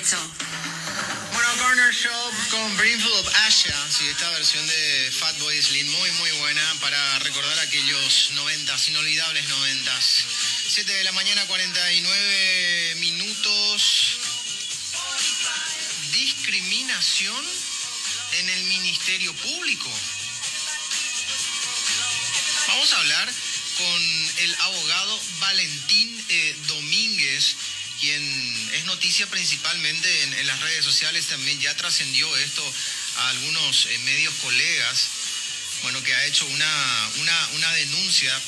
Bueno, Corner Shop con Brimful of Asha, sí, esta versión de Fatboy Slim, muy muy buena para recordar aquellos noventas, inolvidables noventas. 7 de la mañana, 49 minutos. Discriminación en el Ministerio Público. Vamos a hablar con el abogado Valentín eh, Domínguez, quien es noticia principalmente en, en las redes sociales, también ya trascendió esto a algunos eh, medios colegas, bueno, que ha hecho una, una, una denuncia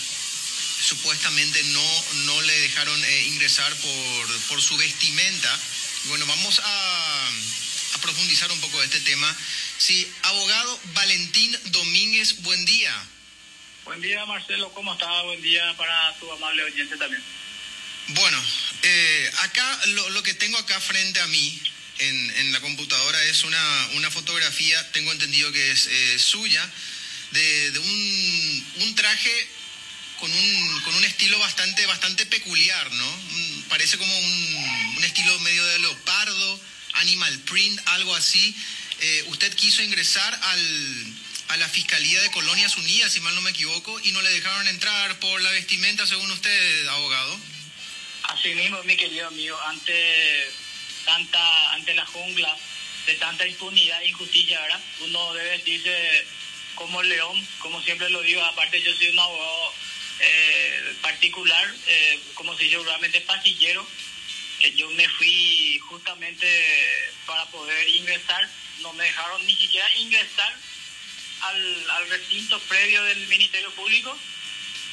supuestamente no, no le dejaron eh, ingresar por, por su vestimenta. Bueno, vamos a, a profundizar un poco de este tema. Sí, abogado Valentín Domínguez, buen día. Buen día, Marcelo. ¿Cómo está? Buen día para tu amable oyente también. Bueno, eh, acá lo, que tengo acá frente a mí en, la computadora es una, una fotografía, tengo entendido que es eh, suya, de, un, un traje con un, con un estilo bastante, bastante peculiar, ¿no? Parece como un, un estilo medio de leopardo, animal print, algo así. Eh, usted quiso ingresar al, a la Fiscalía de Colonias Unidas, si mal no me equivoco, y no le dejaron entrar por la vestimenta, según usted, abogado. Así mismo, mi querido amigo, ante tanta, ante la jungla de tanta impunidad e injusticia, ¿verdad? Uno debe vestirse como león, como siempre lo digo. Aparte, yo soy un abogado eh, particular, eh, como se dice realmente pasillero. que yo me fui justamente para poder ingresar, no me dejaron ni siquiera ingresar al, al recinto previo del Ministerio Público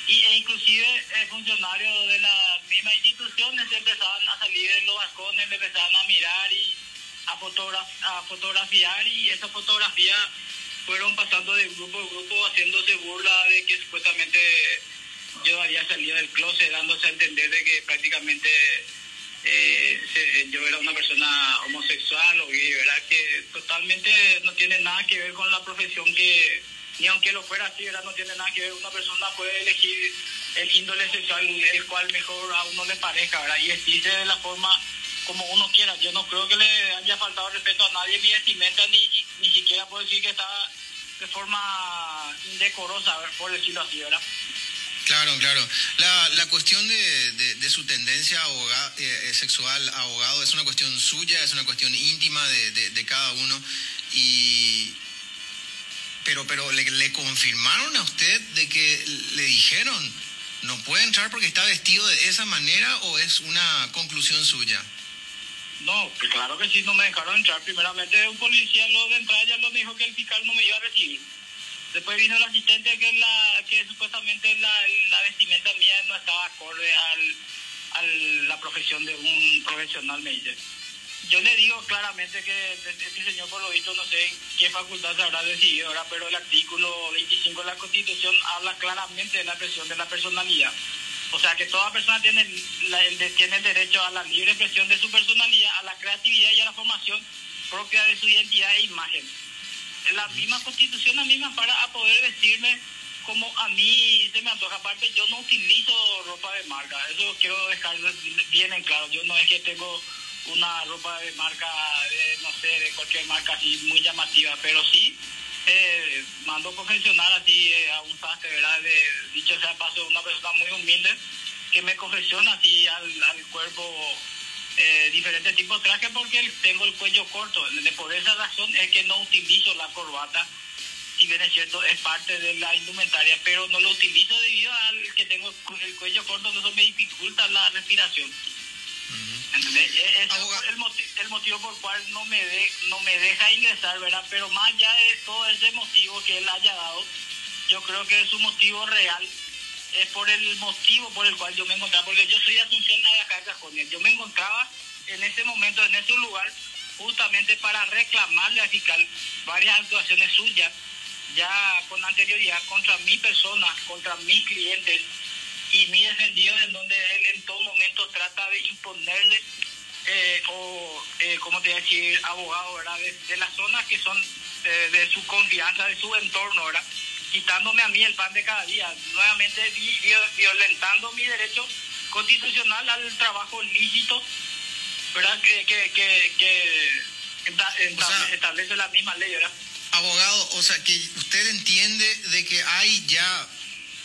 y, e inclusive eh, funcionarios de las mismas instituciones empezaban a salir en los balcones, me empezaban a mirar y a, fotograf- a fotografiar y esas fotografías fueron pasando de grupo en grupo haciéndose burla de que supuestamente yo había salido del closet dándose a entender de que prácticamente eh, se- yo era una persona homosexual o gay, ¿verdad? Que totalmente no tiene nada que ver con la profesión que, ni aunque lo fuera así, ¿verdad? No tiene nada que ver. Una persona puede elegir el índole sexual, el cual mejor a uno le parezca, ¿verdad? Y vestirse de la forma como uno quiera. Yo no creo que le haya faltado respeto a nadie mi vestimenta, ni, ni siquiera puedo decir que está de forma indecorosa, por decirlo así, ¿verdad? Claro, claro. La, la cuestión de, de- su tendencia aboga- eh, sexual abogado es una cuestión suya, es una cuestión íntima de- de cada uno. Y, pero pero le, le confirmaron a usted de que le dijeron no puede entrar porque está vestido de esa manera o es una conclusión suya. No, pues claro que sí, no me dejaron entrar. Primeramente un policía lo de entrada ya lo dijo que el fiscal no me iba a recibir. Después vino el asistente que la que supuestamente la, la vestimenta mía no estaba acorde al, a la profesión de un profesional, me. Yo le digo claramente que este señor por lo visto no sé qué facultad se habrá decidido ahora, pero el artículo 25 de la Constitución habla claramente de la expresión de la personalidad. O sea que toda persona tiene, la- el, tiene derecho a la libre expresión de su personalidad, a la creatividad y a la formación propia de su identidad e imagen. La misma constitución a mí me para poder vestirme como a mí se me antoja. Aparte, yo no utilizo ropa de marca. Eso quiero dejar bien en claro. Yo no es que tengo una ropa de marca, de, no sé, de cualquier marca así muy llamativa, pero sí eh, mando confeccionar así eh, a un sastre, ¿verdad? De, dicho sea paso, una persona muy humilde que me confecciona así al, cuerpo eh, diferentes tipos de trajes porque tengo el cuello corto. Por esa razón es que no utilizo la corbata, si bien es cierto, es parte de la indumentaria, pero no lo utilizo debido al que tengo el cu- el cuello corto, eso me dificulta la respiración. E- es Abogado. el, moti- el motivo por el cual no me, de- no me deja ingresar, ¿verdad? Pero más allá de todo ese motivo que él haya dado, yo creo que su motivo real es por el motivo por el cual yo me encontraba, porque yo soy de Asunción a acá de Cajones. Yo me encontraba en ese momento, en ese lugar, justamente para reclamarle al fiscal varias actuaciones suyas, ya con anterioridad contra mi persona, contra mis clientes y mi defendido, en donde él en todo momento trata de imponerle eh, o, eh, ¿cómo te voy a decir?, abogado, ¿verdad?, de, de las zonas que son eh, de su confianza, de su entorno, ¿verdad?, quitándome a mí el pan de cada día, nuevamente vi- vi- violentando mi derecho constitucional al trabajo lícito, ¿verdad? Que, que, que, que establece la misma ley, ¿verdad? Abogado, o sea, que usted entiende de que hay ya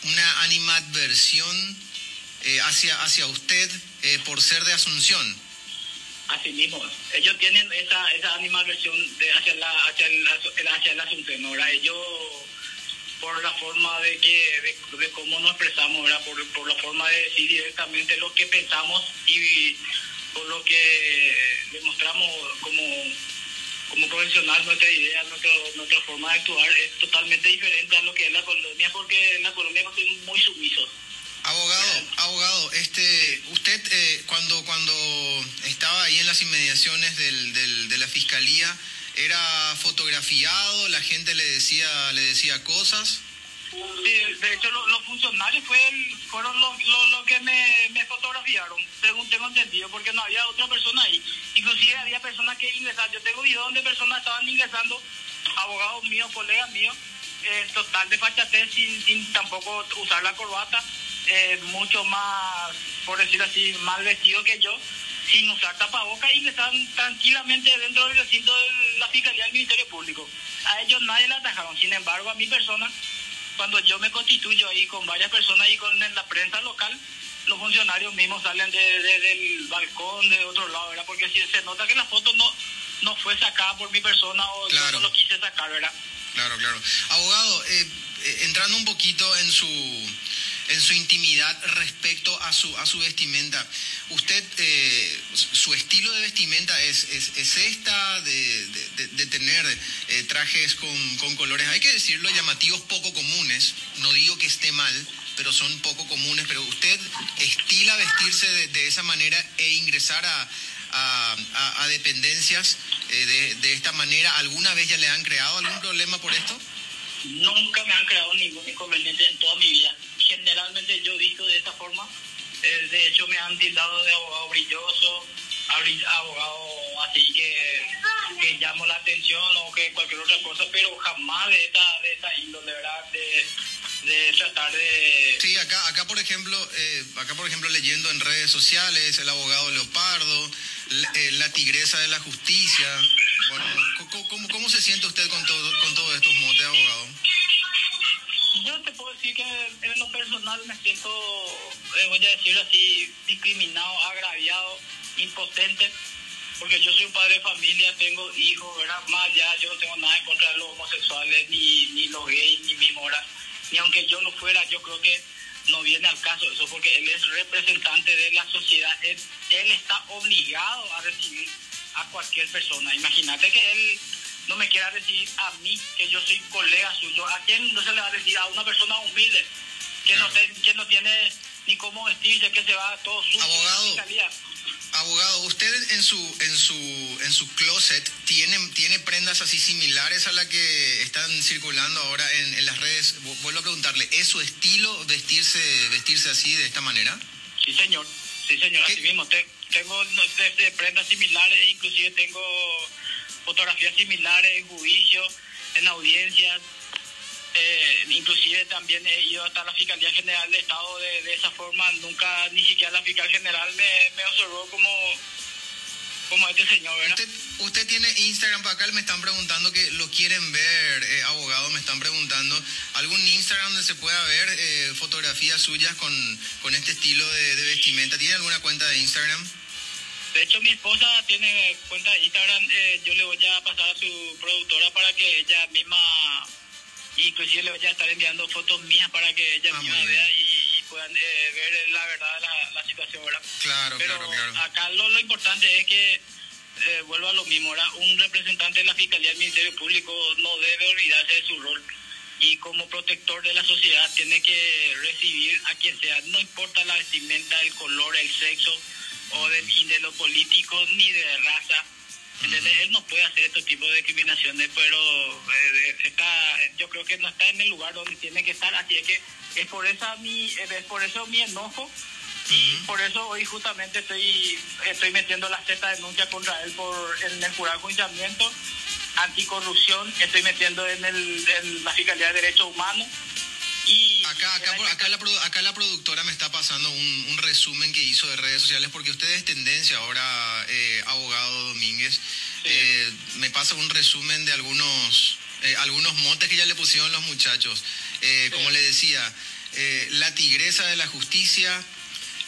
una animadversión eh, hacia, hacia usted eh, por ser de Asunción. Así mismo, ellos tienen esa, esa animadversión de hacia, la, hacia, el, hacia el Asunción, ¿verdad? Ellos por la forma de que de, cómo nos expresamos, ¿verdad? Por, por, la forma de decir directamente lo que pensamos y por lo que demostramos como como profesional nuestra idea, nuestra, nuestra forma de actuar es totalmente diferente a lo que es la colonia, porque en la colonia somos muy sumisos. Abogado, abogado, este, usted eh, cuando cuando estaba ahí en las inmediaciones del, del, de la fiscalía era fotografiado, la gente le decía le decía cosas. Sí, de hecho los funcionarios fue fueron los lo, que me, me, fotografiaron, según tengo entendido, porque no había otra persona ahí. Inclusive había personas que ingresaban. Yo tengo videos donde personas estaban ingresando, abogados míos, colegas míos, eh, total de fachatez sin, sin tampoco usar la corbata, eh, mucho más, por decirlo así, mal vestido que yo, sin usar tapabocas, ingresaban tranquilamente dentro del recinto de la Fiscalía del Ministerio Público. A ellos nadie le atajaron. Sin embargo, a mi persona cuando yo me constituyo ahí con varias personas y con la prensa local, los funcionarios mismos salen de, del balcón de otro lado, ¿verdad? Porque si se nota que la foto no, no fue sacada por mi persona o yo no lo quise sacar, ¿verdad? Claro, claro. Abogado, eh, eh, entrando un poquito en su en su intimidad respecto a su a su vestimenta. Usted, eh, su estilo de vestimenta es, es, esta, de, de, tener eh, trajes con, con, colores, hay que decirlo, llamativos poco comunes. No digo que esté mal, pero son poco comunes. Pero usted estila vestirse de, esa manera e ingresar a, a, dependencias eh, de, esta manera. ¿Alguna vez ya le han creado algún problema por esto? Nunca me han creado ningún inconveniente en toda mi vida forma. Eh, de hecho, me han tildado de abogado brilloso, abogado así que, que llamo la atención o que cualquier otra cosa, pero jamás de esta, de esta índole. De, tratar de... Sí, acá, acá por ejemplo, eh, acá por ejemplo leyendo en redes sociales, el abogado Leopardo, la, eh, tigresa de la justicia. Bueno, ¿cómo, ¿cómo, se siente usted con, todo, con todos estos motes, abogado? Yo te puedo decir que en lo personal me siento, eh, voy a decirlo así, discriminado, agraviado, impotente, porque yo soy un padre de familia, tengo hijos, ¿verdad? Más ya yo no tengo nada en contra de los homosexuales, ni, ni los gays, ni mi mora, ni aunque yo no fuera, yo creo que no viene al caso eso, porque él es representante de la sociedad, él, él está obligado a recibir a cualquier persona. Imagínate que él no me quiera decir a mí que yo soy colega suyo. ¿A quién no se le va a decir a una persona humilde que, no, que no tiene ni cómo vestirse, que se va todo sucio? Abogado, abogado, usted en su en su en su closet tiene tiene prendas así similares a las que están circulando ahora en, las redes. Vuelvo a preguntarle, ¿es su estilo vestirse vestirse así de esta manera? Sí, señor. Sí, señor. Así mismo. tengo prendas similares, e inclusive tengo fotografías similares en juicio, en audiencias. Eh, inclusive también he ido hasta la Fiscalía General de Estado de, esa forma. Nunca, ni siquiera la Fiscal General me, observó como, como este señor, Usted, tiene Instagram para acá, me están preguntando que lo quieren ver, eh, abogado, me están preguntando. ¿Algún Instagram donde se pueda ver eh, fotografías suyas con, con este estilo de, de vestimenta? ¿Tiene alguna cuenta de Instagram? De hecho, mi esposa tiene cuenta de Instagram. Eh, yo le voy a pasar a su productora para que ella misma, inclusive le voy a estar enviando fotos mías para que ella ah, misma vea y, puedan eh, ver la verdad la, la situación, ¿verdad? Claro, Pero claro, claro. acá lo, lo importante es que eh, vuelvo a lo mismo, ¿verdad? Un representante de la Fiscalía del Ministerio Público no debe olvidarse de su rol y como protector de la sociedad tiene que recibir a quien sea, no importa la vestimenta, el color, el sexo, o de, ni de lo político ni de raza. Él no puede hacer este tipo de discriminaciones, pero eh, está, yo creo que no está en el lugar donde tiene que estar, así es que es por, esa mi, es por eso mi enojo y por eso hoy justamente estoy estoy metiendo la Z denuncia contra él por en el jurado de anticorrupción, estoy metiendo en, el, en la Fiscalía de Derechos Humanos Y Acá, acá, por- acá, la, acá la productora me está pasando un, un resumen que hizo de redes sociales, porque usted es tendencia ahora, eh, abogado Domínguez. Eh, me pasa un resumen de algunos, eh, algunos motes que ya le pusieron los muchachos. Eh, Como le decía, la tigresa de la justicia,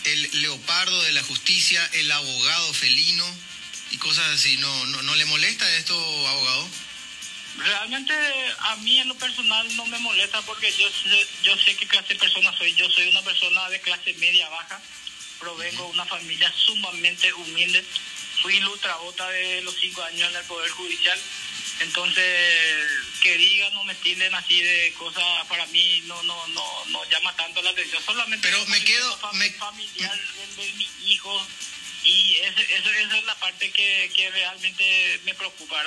el leopardo de la justicia, el abogado felino y cosas así. ¿No, no, no le molesta esto, abogado? Realmente a mí en lo personal no me molesta porque yo sé, yo sé qué clase de persona soy. Yo soy una persona de clase media baja, provengo de una familia sumamente humilde. Fui lustrabota de los cinco años en el Poder Judicial. Entonces, que digan o me tilden así de cosas para mí no no no no llama tanto la atención. Solamente Pero me quedo- fam- me- familiar de, de mi hijo y esa es la parte que, que realmente me preocupa.